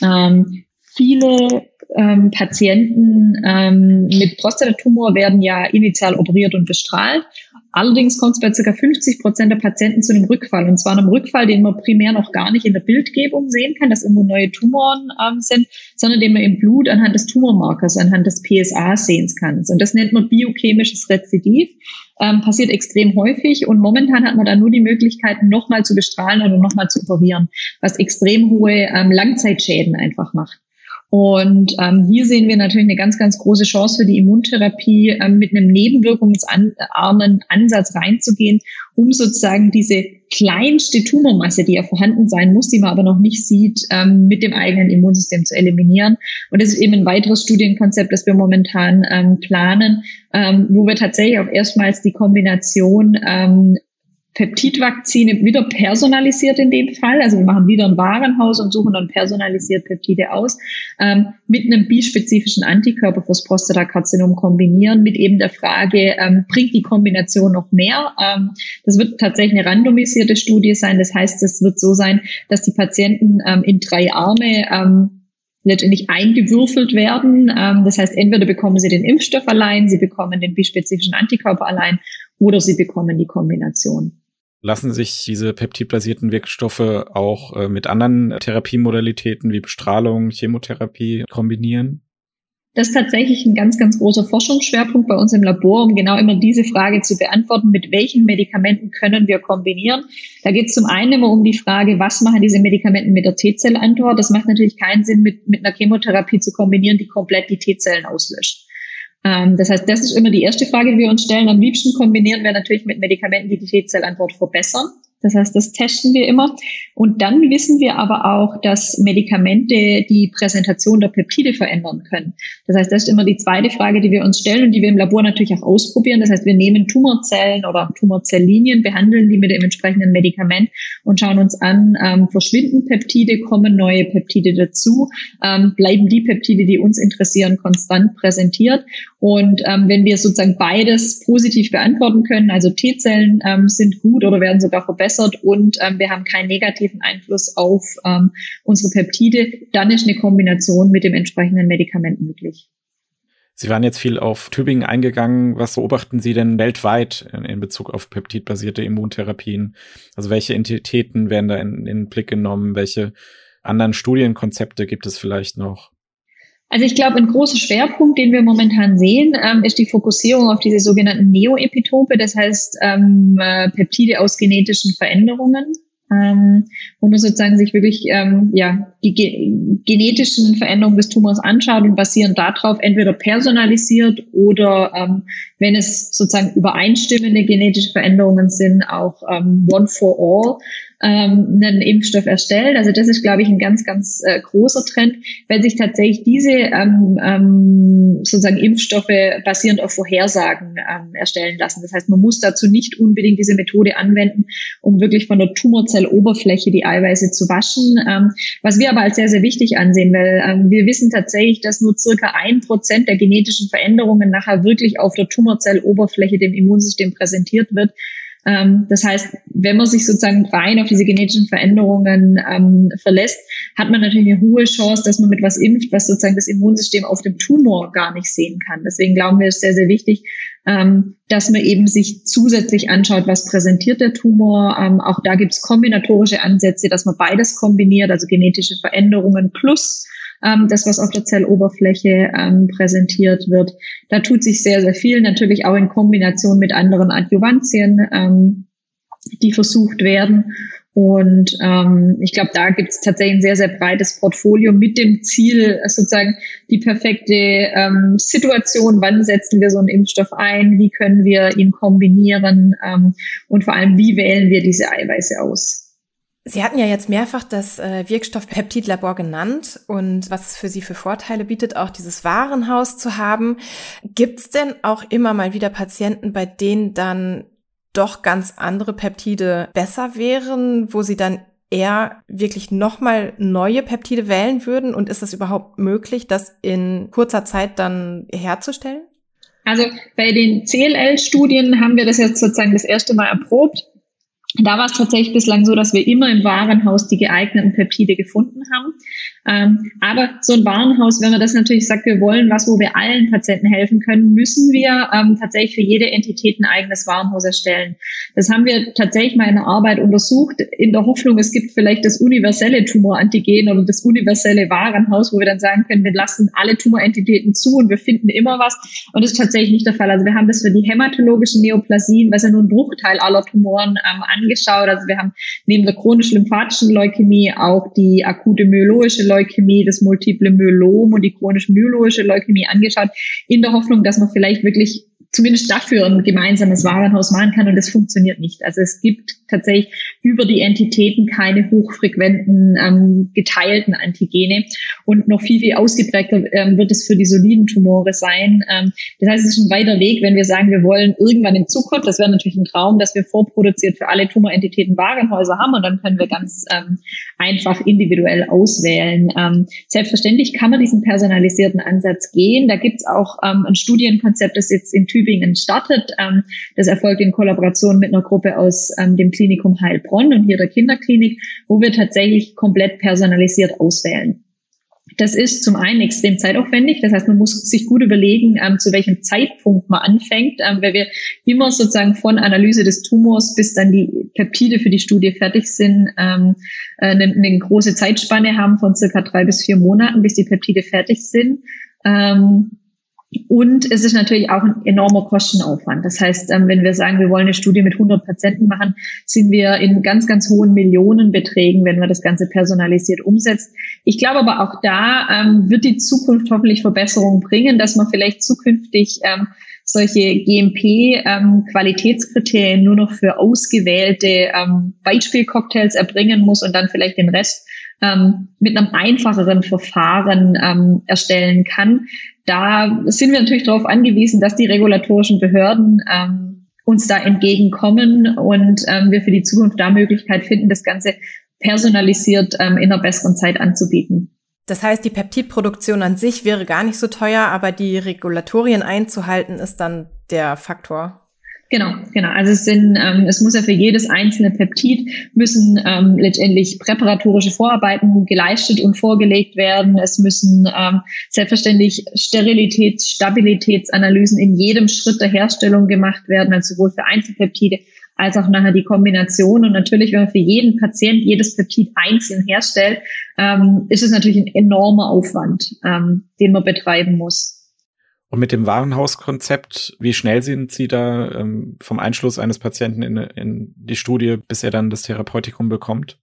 Ähm, viele ähm, Patienten ähm, mit Prostatatumor werden ja initial operiert und bestrahlt. Allerdings kommt es bei ca. 50 Prozent der Patienten zu einem Rückfall. Und zwar einem Rückfall, den man primär noch gar nicht in der Bildgebung sehen kann, dass irgendwo neue Tumoren ähm, sind, sondern den man im Blut anhand des Tumormarkers, anhand des PSA sehen kann. Und das nennt man biochemisches Rezidiv. Ähm, passiert extrem häufig und momentan hat man da nur die Möglichkeit, nochmal zu bestrahlen oder nochmal zu operieren, was extrem hohe ähm, Langzeitschäden einfach macht. Und ähm, hier sehen wir natürlich eine ganz, ganz große Chance für die Immuntherapie, ähm, mit einem nebenwirkungsarmen Ansatz reinzugehen, um sozusagen diese kleinste Tumormasse, die ja vorhanden sein muss, die man aber noch nicht sieht, ähm, mit dem eigenen Immunsystem zu eliminieren. Und das ist eben ein weiteres Studienkonzept, das wir momentan ähm, planen, ähm, wo wir tatsächlich auch erstmals die Kombination ähm, Peptidvakzine wieder personalisiert in dem Fall. Also wir machen wieder ein Warenhaus und suchen dann personalisiert Peptide aus, ähm, mit einem bispezifischen Antikörper fürs Prostatakarzinom kombinieren, mit eben der Frage, ähm, bringt die Kombination noch mehr? Ähm, das wird tatsächlich eine randomisierte Studie sein. Das heißt, es wird so sein, dass die Patienten ähm, in drei Arme ähm, letztendlich eingewürfelt werden. Ähm, das heißt, entweder bekommen sie den Impfstoff allein, sie bekommen den bispezifischen Antikörper allein oder sie bekommen die Kombination. Lassen sich diese peptidbasierten Wirkstoffe auch äh, mit anderen Therapiemodalitäten wie Bestrahlung, Chemotherapie kombinieren? Das ist tatsächlich ein ganz, ganz großer Forschungsschwerpunkt bei uns im Labor, um genau immer diese Frage zu beantworten, mit welchen Medikamenten können wir kombinieren. Da geht es zum einen immer um die Frage, was machen diese Medikamenten mit der T-Zellantwort. Das macht natürlich keinen Sinn, mit, mit einer Chemotherapie zu kombinieren, die komplett die T-Zellen auslöscht. Ähm, das heißt, das ist immer die erste Frage, die wir uns stellen. Am liebsten kombinieren wir natürlich mit Medikamenten, die die T-Zellantwort verbessern. Das heißt, das testen wir immer. Und dann wissen wir aber auch, dass Medikamente die Präsentation der Peptide verändern können. Das heißt, das ist immer die zweite Frage, die wir uns stellen und die wir im Labor natürlich auch ausprobieren. Das heißt, wir nehmen Tumorzellen oder Tumorzelllinien, behandeln die mit dem entsprechenden Medikament und schauen uns an, ähm, verschwinden Peptide, kommen neue Peptide dazu, ähm, bleiben die Peptide, die uns interessieren, konstant präsentiert. Und ähm, wenn wir sozusagen beides positiv beantworten können, also T-Zellen ähm, sind gut oder werden sogar verbessert, und ähm, wir haben keinen negativen Einfluss auf ähm, unsere Peptide, dann ist eine Kombination mit dem entsprechenden Medikament möglich. Sie waren jetzt viel auf Tübingen eingegangen. Was beobachten Sie denn weltweit in, in Bezug auf peptidbasierte Immuntherapien? Also welche Entitäten werden da in, in den Blick genommen? Welche anderen Studienkonzepte gibt es vielleicht noch? Also ich glaube, ein großer Schwerpunkt, den wir momentan sehen, ähm, ist die Fokussierung auf diese sogenannten Neoepitope, das heißt ähm, äh, Peptide aus genetischen Veränderungen, ähm, wo man sozusagen sich wirklich ähm, ja die ge genetischen Veränderungen des Tumors anschaut und basierend darauf entweder personalisiert oder ähm, wenn es sozusagen übereinstimmende genetische Veränderungen sind, auch ähm, one for all ähm, einen Impfstoff erstellt. Also das ist, glaube ich, ein ganz, ganz äh, großer Trend, weil sich tatsächlich diese ähm, ähm, sozusagen Impfstoffe basierend auf Vorhersagen ähm, erstellen lassen. Das heißt, man muss dazu nicht unbedingt diese Methode anwenden, um wirklich von der Tumorzelloberfläche die Eiweiße zu waschen. Ähm, was wir aber als sehr, sehr wichtig ansehen, weil ähm, wir wissen tatsächlich, dass nur circa ein Prozent der genetischen Veränderungen nachher wirklich auf der Tumorzelloberfläche dem Immunsystem präsentiert wird. Ähm, das heißt, wenn man sich sozusagen rein auf diese genetischen Veränderungen ähm, verlässt, hat man natürlich eine hohe Chance, dass man mit was impft, was sozusagen das Immunsystem auf dem Tumor gar nicht sehen kann. Deswegen glauben wir, es ist sehr, sehr wichtig, ähm, dass man eben sich zusätzlich anschaut, was präsentiert der Tumor. Ähm, auch da gibt es kombinatorische Ansätze, dass man beides kombiniert, also genetische Veränderungen plus ähm, das, was auf der Zelloberfläche ähm, präsentiert wird. Da tut sich sehr, sehr viel, natürlich auch in Kombination mit anderen Adjuvantien, ähm, die versucht werden. Und ähm, ich glaube, da gibt es tatsächlich ein sehr, sehr breites Portfolio mit dem Ziel, sozusagen die perfekte ähm, Situation, wann setzen wir so einen Impfstoff ein, wie können wir ihn kombinieren ähm, und vor allem, wie wählen wir diese Eiweiße aus. Sie hatten ja jetzt mehrfach das äh, Wirkstoffpeptidlabor genannt und was es für Sie für Vorteile bietet, auch dieses Warenhaus zu haben. Gibt es denn auch immer mal wieder Patienten, bei denen dann doch ganz andere Peptide besser wären, wo Sie dann eher wirklich nochmal neue Peptide wählen würden? Und ist es überhaupt möglich, das in kurzer Zeit dann herzustellen? Also bei den CLL-Studien haben wir das jetzt sozusagen das erste Mal erprobt. Da war es tatsächlich bislang so, dass wir immer im Warenhaus die geeigneten Peptide gefunden haben. Ähm, aber so ein Warenhaus, wenn man das natürlich sagt, wir wollen was, wo wir allen Patienten helfen können, müssen wir ähm, tatsächlich für jede Entität ein eigenes Warenhaus erstellen. Das haben wir tatsächlich mal in der Arbeit untersucht, in der Hoffnung, es gibt vielleicht das universelle Tumorantigen oder das universelle Warenhaus, wo wir dann sagen können, wir lassen alle Tumorentitäten zu und wir finden immer was. Und das ist tatsächlich nicht der Fall. Also wir haben das für die hämatologischen Neoplasien, was ja nur ein Bruchteil aller Tumoren ähm, angeschaut. Also wir haben neben der chronisch-lymphatischen Leukämie auch die akute myeloische Leukämie, das multiple Myelom und die chronisch-myeloische Leukämie angeschaut, in der Hoffnung, dass man vielleicht wirklich zumindest dafür ein gemeinsames Warenhaus machen kann und das funktioniert nicht. Also es gibt tatsächlich über die Entitäten keine hochfrequenten ähm, geteilten Antigene und noch viel, viel ausgeprägter ähm, wird es für die soliden Tumore sein. Ähm, das heißt, es ist ein weiter Weg, wenn wir sagen, wir wollen irgendwann in Zukunft, das wäre natürlich ein Traum, dass wir vorproduziert für alle Tumorentitäten Warenhäuser haben und dann können wir ganz ähm, einfach individuell auswählen. Ähm, selbstverständlich kann man diesen personalisierten Ansatz gehen. Da gibt es auch ähm, ein Studienkonzept, das jetzt in Tübingen startet. Ähm, das erfolgt in Kollaboration mit einer Gruppe aus ähm, dem Klinikum Heilbronn und hier der Kinderklinik, wo wir tatsächlich komplett personalisiert auswählen. Das ist zum einen extrem zeitaufwendig. Das heißt, man muss sich gut überlegen, ähm, zu welchem Zeitpunkt man anfängt, ähm, weil wir immer sozusagen von Analyse des Tumors bis dann die Peptide für die Studie fertig sind, ähm, äh, eine, eine, große Zeitspanne haben von circa drei bis vier Monaten, bis die Peptide fertig sind. Und es ist natürlich auch ein enormer Kostenaufwand. Das heißt, ähm, wenn wir sagen, wir wollen eine Studie mit 100 Patienten machen, sind wir in ganz, ganz hohen Millionenbeträgen, wenn man das Ganze personalisiert umsetzt. Ich glaube aber auch da ähm, wird die Zukunft hoffentlich Verbesserungen bringen, dass man vielleicht zukünftig ähm, solche GMP-Qualitätskriterien nur noch für ausgewählte Beispielcocktails erbringen muss und dann vielleicht den Rest mit einem einfacheren Verfahren erstellen kann da sind wir natürlich darauf angewiesen, dass die regulatorischen Behörden ähm, uns da entgegenkommen und ähm, wir für die Zukunft da Möglichkeit finden, das Ganze personalisiert ähm, in einer besseren Zeit anzubieten. Das heißt, die Peptidproduktion an sich wäre gar nicht so teuer, aber die Regulatorien einzuhalten ist dann der Faktor. Genau, genau. Also es sind, ähm, es muss ja für jedes einzelne Peptid müssen ähm, letztendlich präparatorische Vorarbeiten geleistet und vorgelegt werden. Es müssen ähm, selbstverständlich Sterilitäts-, Stabilitätsanalysen in jedem Schritt der Herstellung gemacht werden, also sowohl für Einzelpeptide als auch nachher die Kombination. Und natürlich, wenn man für jeden Patient jedes Peptid einzeln herstellt, ähm, ist es natürlich ein enormer Aufwand, ähm, den man betreiben muss. Und mit dem Warenhauskonzept, wie schnell sind Sie da ähm, vom Einschluss eines Patienten in, in die Studie, bis er dann das Therapeutikum bekommt?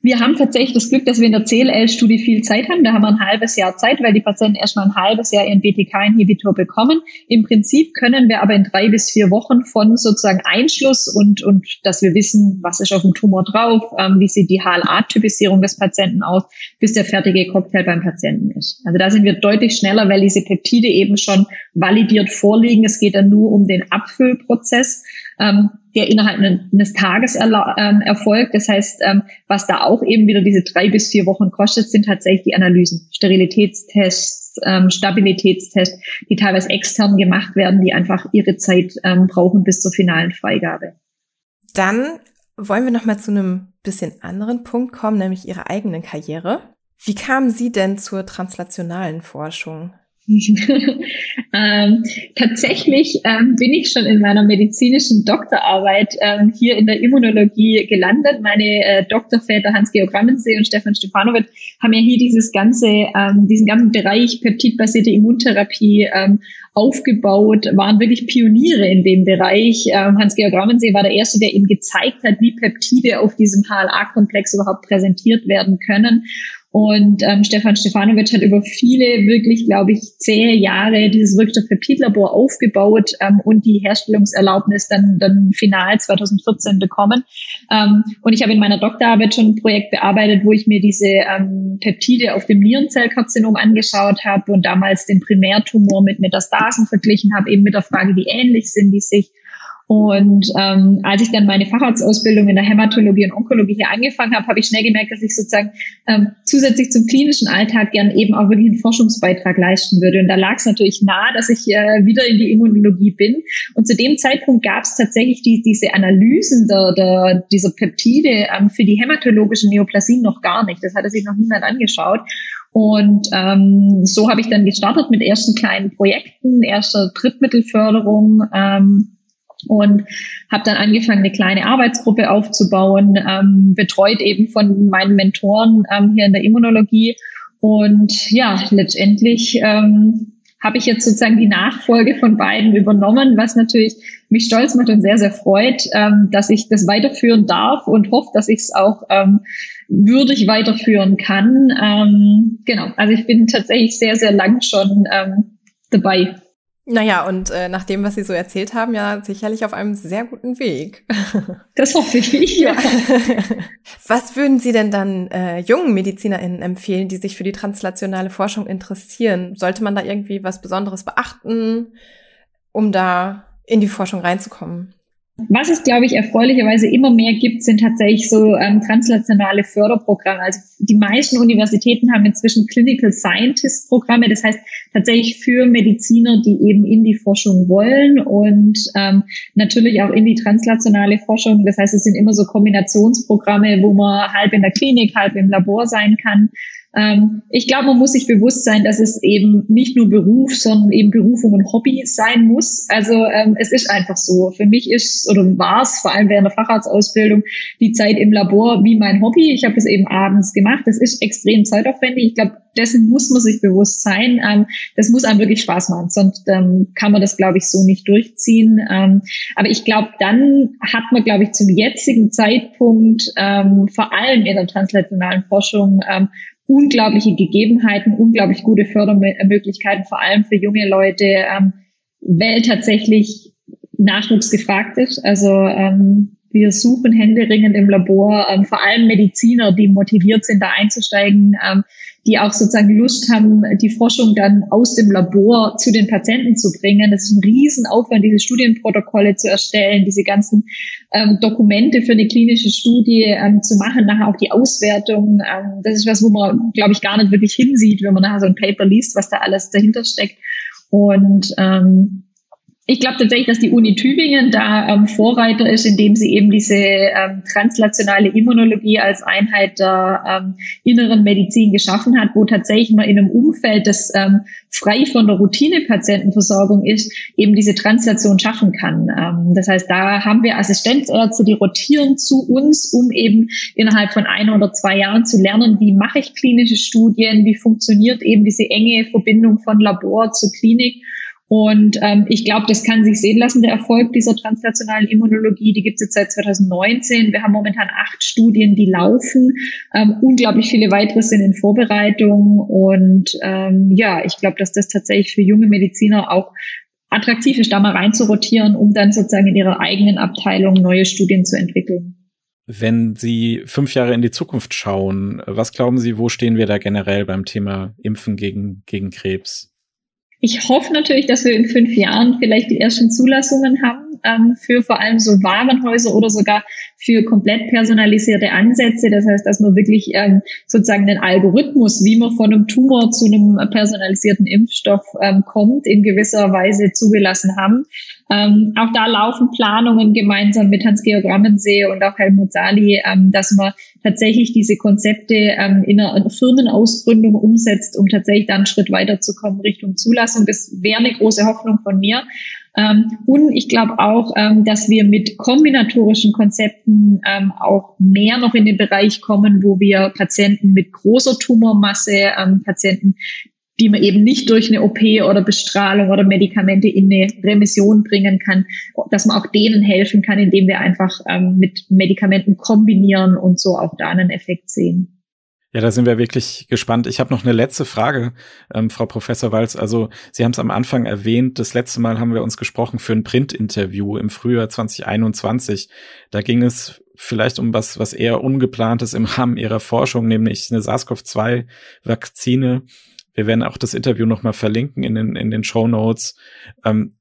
Wir haben tatsächlich das Glück, dass wir in der CLL-Studie viel Zeit haben. Da haben wir ein halbes Jahr Zeit, weil die Patienten erstmal ein halbes Jahr ihren BTK-Inhibitor bekommen. Im Prinzip können wir aber in drei bis vier Wochen von sozusagen Einschluss und, und dass wir wissen, was ist auf dem Tumor drauf, ähm, wie sieht die HLA-Typisierung des Patienten aus, bis der fertige Cocktail beim Patienten ist. Also da sind wir deutlich schneller, weil diese Peptide eben schon validiert vorliegen. Es geht dann nur um den Abfüllprozess. Ähm, der innerhalb eines Tages ähm, erfolgt. Das heißt, ähm, was da auch eben wieder diese drei bis vier Wochen kostet, sind tatsächlich die Analysen, Sterilitätstests, ähm, Stabilitätstests, die teilweise extern gemacht werden, die einfach ihre Zeit ähm, brauchen bis zur finalen Freigabe. Dann wollen wir noch mal zu einem bisschen anderen Punkt kommen, nämlich Ihre eigenen Karriere. Wie kamen Sie denn zur translationalen Forschung? ähm, tatsächlich ähm, bin ich schon in meiner medizinischen Doktorarbeit ähm, hier in der Immunologie gelandet. Meine äh, Doktorväter Hans-Georg Rammensee und Stefan Stefanovic haben ja hier dieses ganze, ähm, diesen ganzen Bereich peptidbasierte Immuntherapie ähm, aufgebaut, waren wirklich Pioniere in dem Bereich. Ähm, Hans-Georg Rammensee war der Erste, der eben gezeigt hat, wie Peptide auf diesem HLA-Komplex überhaupt präsentiert werden können. Und ähm, Stefan Stefanovic hat über viele, wirklich, glaube ich, zehn Jahre dieses Wirkstoff-Peptid-Labor aufgebaut ähm, und die Herstellungserlaubnis dann, dann final 2014 bekommen. Ähm, und ich habe in meiner Doktorarbeit schon ein Projekt bearbeitet, wo ich mir diese ähm, Peptide auf dem Nierenzellkarzinom angeschaut habe und damals den Primärtumor mit Metastasen verglichen habe, eben mit der Frage, wie ähnlich sind die sich. Und ähm, als ich dann meine Facharztausbildung in der Hämatologie und Onkologie hier angefangen habe, habe ich schnell gemerkt, dass ich sozusagen ähm, zusätzlich zum klinischen Alltag gern eben auch wirklich einen Forschungsbeitrag leisten würde. Und da lag es natürlich nahe, dass ich äh, wieder in die Immunologie bin. Und zu dem Zeitpunkt gab es tatsächlich die, diese Analysen der, der, dieser Peptide ähm, für die hämatologischen Neoplasien noch gar nicht. Das hatte sich noch niemand angeschaut. Und ähm, so habe ich dann gestartet mit ersten kleinen Projekten, erster Drittmittelförderung. Ähm, und habe dann angefangen, eine kleine Arbeitsgruppe aufzubauen, ähm, betreut eben von meinen Mentoren ähm, hier in der Immunologie. Und ja, letztendlich ähm, habe ich jetzt sozusagen die Nachfolge von beiden übernommen, was natürlich mich stolz macht und sehr, sehr freut, ähm, dass ich das weiterführen darf und hoffe, dass ich es auch ähm, würdig weiterführen kann. Ähm, genau, also ich bin tatsächlich sehr, sehr lang schon ähm, dabei. Naja, und äh, nach dem, was Sie so erzählt haben, ja sicherlich auf einem sehr guten Weg. Das hoffe ich. Ja. was würden Sie denn dann äh, jungen MedizinerInnen empfehlen, die sich für die translationale Forschung interessieren? Sollte man da irgendwie was Besonderes beachten, um da in die Forschung reinzukommen? Was es, glaube ich, erfreulicherweise immer mehr gibt, sind tatsächlich so ähm, translationale Förderprogramme. Also die meisten Universitäten haben inzwischen Clinical Scientist Programme, das heißt tatsächlich für Mediziner, die eben in die Forschung wollen und ähm, natürlich auch in die translationale Forschung. Das heißt, es sind immer so Kombinationsprogramme, wo man halb in der Klinik, halb im Labor sein kann. Ähm, ich glaube, man muss sich bewusst sein, dass es eben nicht nur Beruf, sondern eben Berufung und Hobby sein muss. Also ähm, es ist einfach so. Für mich ist oder war es vor allem während der Facharztausbildung die Zeit im Labor wie mein Hobby. Ich habe es eben abends gemacht. Das ist extrem zeitaufwendig. Ich glaube, dessen muss man sich bewusst sein. Ähm, das muss einem wirklich Spaß machen, sonst ähm, kann man das, glaube ich, so nicht durchziehen. Ähm, aber ich glaube, dann hat man, glaube ich, zum jetzigen Zeitpunkt ähm, vor allem in der translationalen Forschung unglaubliche Gegebenheiten, unglaublich gute Fördermöglichkeiten, vor allem für junge Leute, ähm, weil tatsächlich Nachwuchs gefragt ist. Also ähm, wir suchen händeringend im Labor, ähm, vor allem Mediziner, die motiviert sind, da einzusteigen, ähm, die auch sozusagen Lust haben, die Forschung dann aus dem Labor zu den Patienten zu bringen. Das ist ein Riesenaufwand, diese Studienprotokolle zu erstellen, diese ganzen ähm, Dokumente für eine klinische Studie ähm, zu machen, nachher auch die Auswertung. Ähm, das ist was, wo man, glaube ich, gar nicht wirklich hinsieht, wenn man nachher so ein Paper liest, was da alles dahinter steckt. Und ähm, ich glaube tatsächlich, dass die Uni Tübingen da ähm, Vorreiter ist, indem sie eben diese ähm, translationale Immunologie als Einheit der ähm, inneren Medizin geschaffen hat, wo tatsächlich man in einem Umfeld, das ähm, frei von der Routine-Patientenversorgung ist, eben diese Translation schaffen kann. Ähm, das heißt, da haben wir Assistenzärzte, die rotieren zu uns, um eben innerhalb von ein oder zwei Jahren zu lernen, wie mache ich klinische Studien, wie funktioniert eben diese enge Verbindung von Labor zu Klinik Und ähm, ich glaube, das kann sich sehen lassen, der Erfolg dieser translationalen Immunologie. Die gibt es jetzt seit 2019. Wir haben momentan acht Studien, die laufen. Ähm, unglaublich viele weitere sind in Vorbereitung. Und ähm, ja, ich glaube, dass das tatsächlich für junge Mediziner auch attraktiv ist, da mal reinzurotieren, um dann sozusagen in ihrer eigenen Abteilung neue Studien zu entwickeln. Wenn Sie fünf Jahre in die Zukunft schauen, was glauben Sie, wo stehen wir da generell beim Thema Impfen gegen, gegen Krebs? Ich hoffe natürlich, dass wir in fünf Jahren vielleicht die ersten Zulassungen haben ähm, für vor allem so Warenhäuser oder sogar für komplett personalisierte Ansätze. Das heißt, dass man wirklich ähm, sozusagen den Algorithmus, wie man von einem Tumor zu einem personalisierten Impfstoff ähm, kommt, in gewisser Weise zugelassen haben. Ähm, auch da laufen Planungen gemeinsam mit Hans-Georg Rammensee und auch Helmut Sali, ähm, dass man tatsächlich diese Konzepte ähm, in einer Firmenausgründung umsetzt, um tatsächlich dann einen Schritt weiterzukommen Richtung Zulassung. Das wäre eine große Hoffnung von mir. Ähm, und ich glaube auch, ähm, dass wir mit kombinatorischen Konzepten ähm, auch mehr noch in den Bereich kommen, wo wir Patienten mit großer Tumormasse, Patienten, die man eben nicht durch eine OP oder Bestrahlung oder Medikamente in eine Remission bringen kann, dass man auch denen helfen kann, indem wir einfach ähm, mit Medikamenten kombinieren und so auch da einen Effekt sehen. Ja, da sind wir wirklich gespannt. Ich habe noch eine letzte Frage, ähm, Frau Professor Walz. Also Sie haben es am Anfang erwähnt, das letzte Mal haben wir uns gesprochen für ein Print-Interview im Frühjahr 2021. Da ging es vielleicht um was, was eher ungeplantes im Rahmen Ihrer Forschung, nämlich eine SARS-CoV-2-Vakzine. Wir werden auch das Interview nochmal verlinken in den, in den Show Notes. Ähm,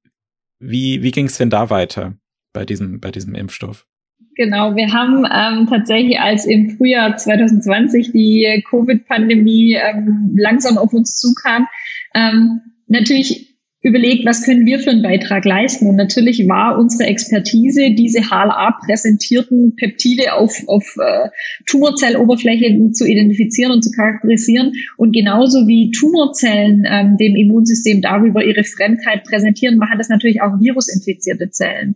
wie wie ging es denn da weiter bei diesem, bei diesem Impfstoff? Genau, wir haben ähm, tatsächlich, als im Frühjahr 2020 die Covid-Pandemie ähm, langsam auf uns zukam, ähm, natürlich überlegt, was können wir für einen Beitrag leisten. Und natürlich war unsere Expertise, diese HLA-präsentierten Peptide auf, auf äh, Tumorzelloberfläche zu identifizieren und zu charakterisieren. Und genauso wie Tumorzellen ähm, dem Immunsystem darüber ihre Fremdheit präsentieren, machen das natürlich auch virusinfizierte Zellen.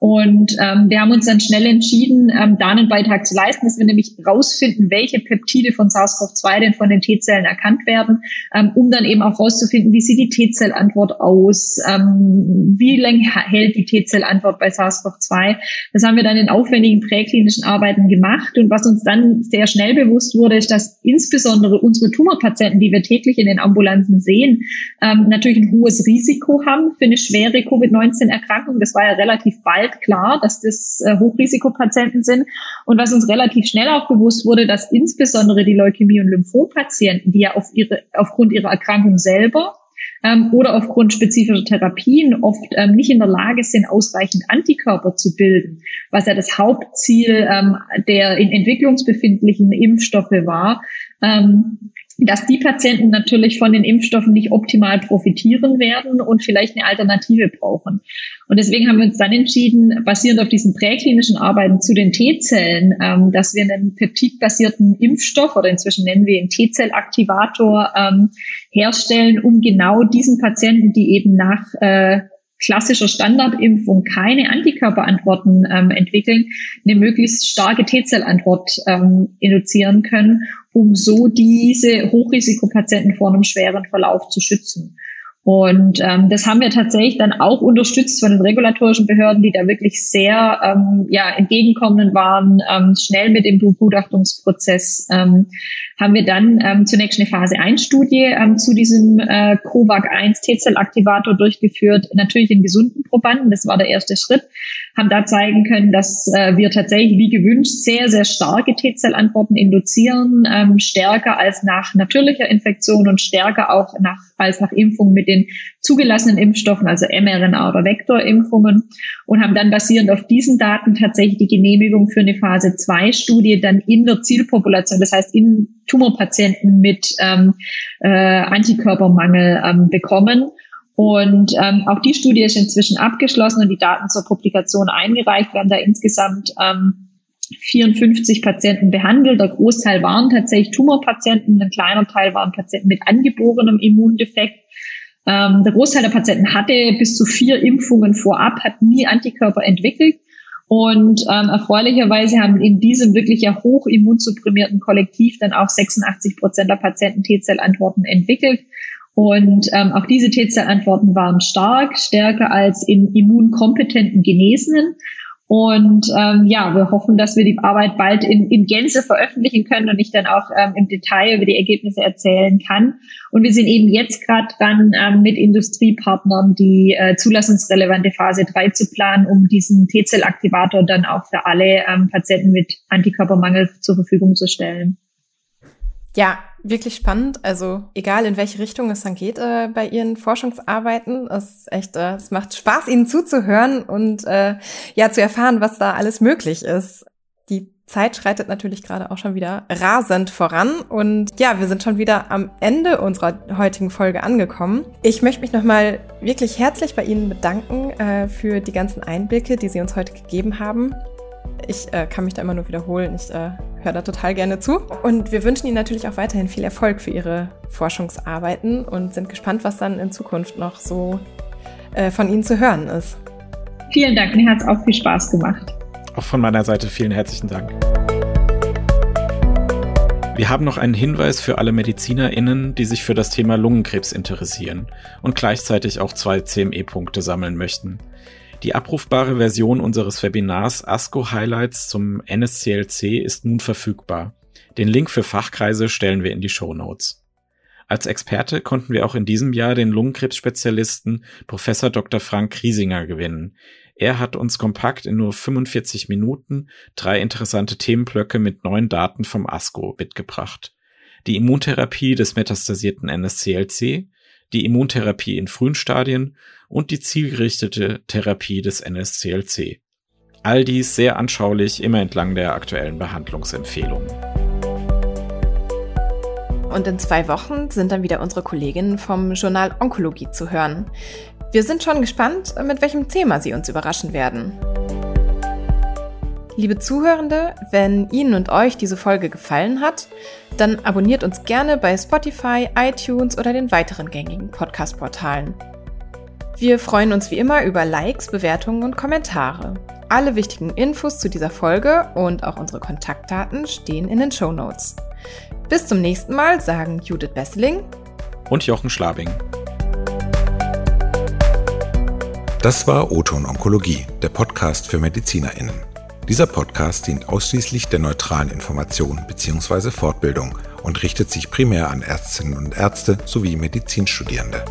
Und ähm, wir haben uns dann schnell entschieden, ähm, da einen Beitrag zu leisten, dass wir nämlich rausfinden, welche Peptide von SARS-CoV-2 denn von den T-Zellen erkannt werden, ähm, um dann eben auch rauszufinden, wie sieht die T-Zellantwort aus, ähm, wie lange hält die T-Zellantwort bei SARS-CoV-2. Das haben wir dann in aufwendigen präklinischen Arbeiten gemacht. Und was uns dann sehr schnell bewusst wurde, ist, dass insbesondere unsere Tumorpatienten, die wir täglich in den Ambulanzen sehen, ähm, natürlich ein hohes Risiko haben für eine schwere Covid-19-Erkrankung. Das war ja relativ bald bald klar, dass das äh, Hochrisikopatienten sind. Und was uns relativ schnell auch bewusst wurde, dass insbesondere die Leukämie- und Lymphopatienten, die ja auf ihre, aufgrund ihrer Erkrankung selber ähm, oder aufgrund spezifischer Therapien oft ähm, nicht in der Lage sind, ausreichend Antikörper zu bilden, was ja das Hauptziel ähm, der in Entwicklungsbefindlichen Impfstoffe war, ähm, dass die Patienten natürlich von den Impfstoffen nicht optimal profitieren werden und vielleicht eine Alternative brauchen. Und deswegen haben wir uns dann entschieden, basierend auf diesen präklinischen Arbeiten zu den T-Zellen, ähm, dass wir einen peptidbasierten Impfstoff oder inzwischen nennen wir ihn T-Zellaktivator ähm, herstellen, um genau diesen Patienten, die eben nach äh, klassischer Standardimpfung keine Antikörperantworten ähm, entwickeln, eine möglichst starke T-Zellantwort ähm, induzieren können, um so diese Hochrisikopatienten vor einem schweren Verlauf zu schützen. Und ähm, das haben wir tatsächlich dann auch unterstützt von den regulatorischen Behörden, die da wirklich sehr ähm, ja, entgegenkommend waren, ähm, schnell mit dem Begutachtungsprozess. Ähm, haben wir dann ähm, zunächst eine Phase 1 Studie ähm, zu diesem äh, COVAC 1 T-Zell-Aktivator durchgeführt, natürlich in gesunden Probanden, das war der erste Schritt, haben da zeigen können, dass äh, wir tatsächlich wie gewünscht sehr, sehr starke T-Zell-Antworten induzieren, ähm, stärker als nach natürlicher Infektion und stärker auch nach, als nach Impfung mit den zugelassenen Impfstoffen, also mRNA oder Vektorimpfungen und haben dann basierend auf diesen Daten tatsächlich die Genehmigung für eine Phase 2 Studie dann in der Zielpopulation, das heißt in Tumorpatienten mit ähm, äh, Antikörpermangel ähm, bekommen. Und ähm, auch die Studie ist inzwischen abgeschlossen und die Daten zur Publikation eingereicht. Wir haben da insgesamt ähm, 54 Patienten behandelt. Der Großteil waren tatsächlich Tumorpatienten, ein kleiner Teil waren Patienten mit angeborenem Immundefekt. Ähm, der Großteil der Patienten hatte bis zu vier Impfungen vorab, hat nie Antikörper entwickelt. Und ähm, erfreulicherweise haben in diesem wirklich ja hoch immunsupprimierten Kollektiv dann auch 86 Prozent der Patienten T-Zellantworten entwickelt. Und ähm, auch diese T-Zellantworten waren stark, stärker als in immunkompetenten Genesenen. Und ähm, ja, wir hoffen, dass wir die Arbeit bald in, in Gänze veröffentlichen können und ich dann auch ähm, im Detail über die Ergebnisse erzählen kann. Und wir sind eben jetzt gerade dran, ähm, mit Industriepartnern die äh, zulassungsrelevante Phase 3 zu planen, um diesen T-Zell-Aktivator dann auch für alle ähm, Patienten mit Antikörpermangel zur Verfügung zu stellen. Ja, wirklich spannend. Also egal in welche Richtung es dann geht äh, bei Ihren Forschungsarbeiten, es ist echt, äh, es macht Spaß, Ihnen zuzuhören und äh, ja zu erfahren, was da alles möglich ist. Die Zeit schreitet natürlich gerade auch schon wieder rasend voran und ja, wir sind schon wieder am Ende unserer heutigen Folge angekommen. Ich möchte mich nochmal wirklich herzlich bei Ihnen bedanken äh, für die ganzen Einblicke, die Sie uns heute gegeben haben. Ich äh, kann mich da immer nur wiederholen. Ich äh, höre da total gerne zu. Und wir wünschen Ihnen natürlich auch weiterhin viel Erfolg für Ihre Forschungsarbeiten und sind gespannt, was dann in Zukunft noch so äh, von Ihnen zu hören ist. Vielen Dank, mir hat es auch viel Spaß gemacht. Auch von meiner Seite vielen herzlichen Dank. Wir haben noch einen Hinweis für alle MedizinerInnen, die sich für das Thema Lungenkrebs interessieren und gleichzeitig auch zwei CME-Punkte sammeln möchten. Die abrufbare Version unseres Webinars ASCO Highlights zum NSCLC ist nun verfügbar. Den Link für Fachkreise stellen wir in die Show Notes. Als Experte konnten wir auch in diesem Jahr den Lungenkrebsspezialisten Professor Dr. Frank Kriesinger gewinnen. Er hat uns kompakt in nur 45 Minuten drei interessante Themenblöcke mit neuen Daten vom ASCO mitgebracht. Die Immuntherapie des metastasierten NSCLC, die Immuntherapie in frühen Stadien und die zielgerichtete Therapie des NSCLC. All dies sehr anschaulich immer entlang der aktuellen Behandlungsempfehlungen. Und in zwei Wochen sind dann wieder unsere Kolleginnen vom Journal Onkologie zu hören. Wir sind schon gespannt, mit welchem Thema sie uns überraschen werden. Liebe Zuhörende, wenn Ihnen und euch diese Folge gefallen hat, dann abonniert uns gerne bei Spotify, iTunes oder den weiteren gängigen Podcast-Portalen. Wir freuen uns wie immer über Likes, Bewertungen und Kommentare. Alle wichtigen Infos zu dieser Folge und auch unsere Kontaktdaten stehen in den Show Notes. Bis zum nächsten Mal sagen Judith Besseling und Jochen Schlabing. Das war Oton Onkologie, der Podcast für MedizinerInnen. Dieser Podcast dient ausschließlich der neutralen Information bzw. Fortbildung und richtet sich primär an Ärztinnen und Ärzte sowie Medizinstudierende.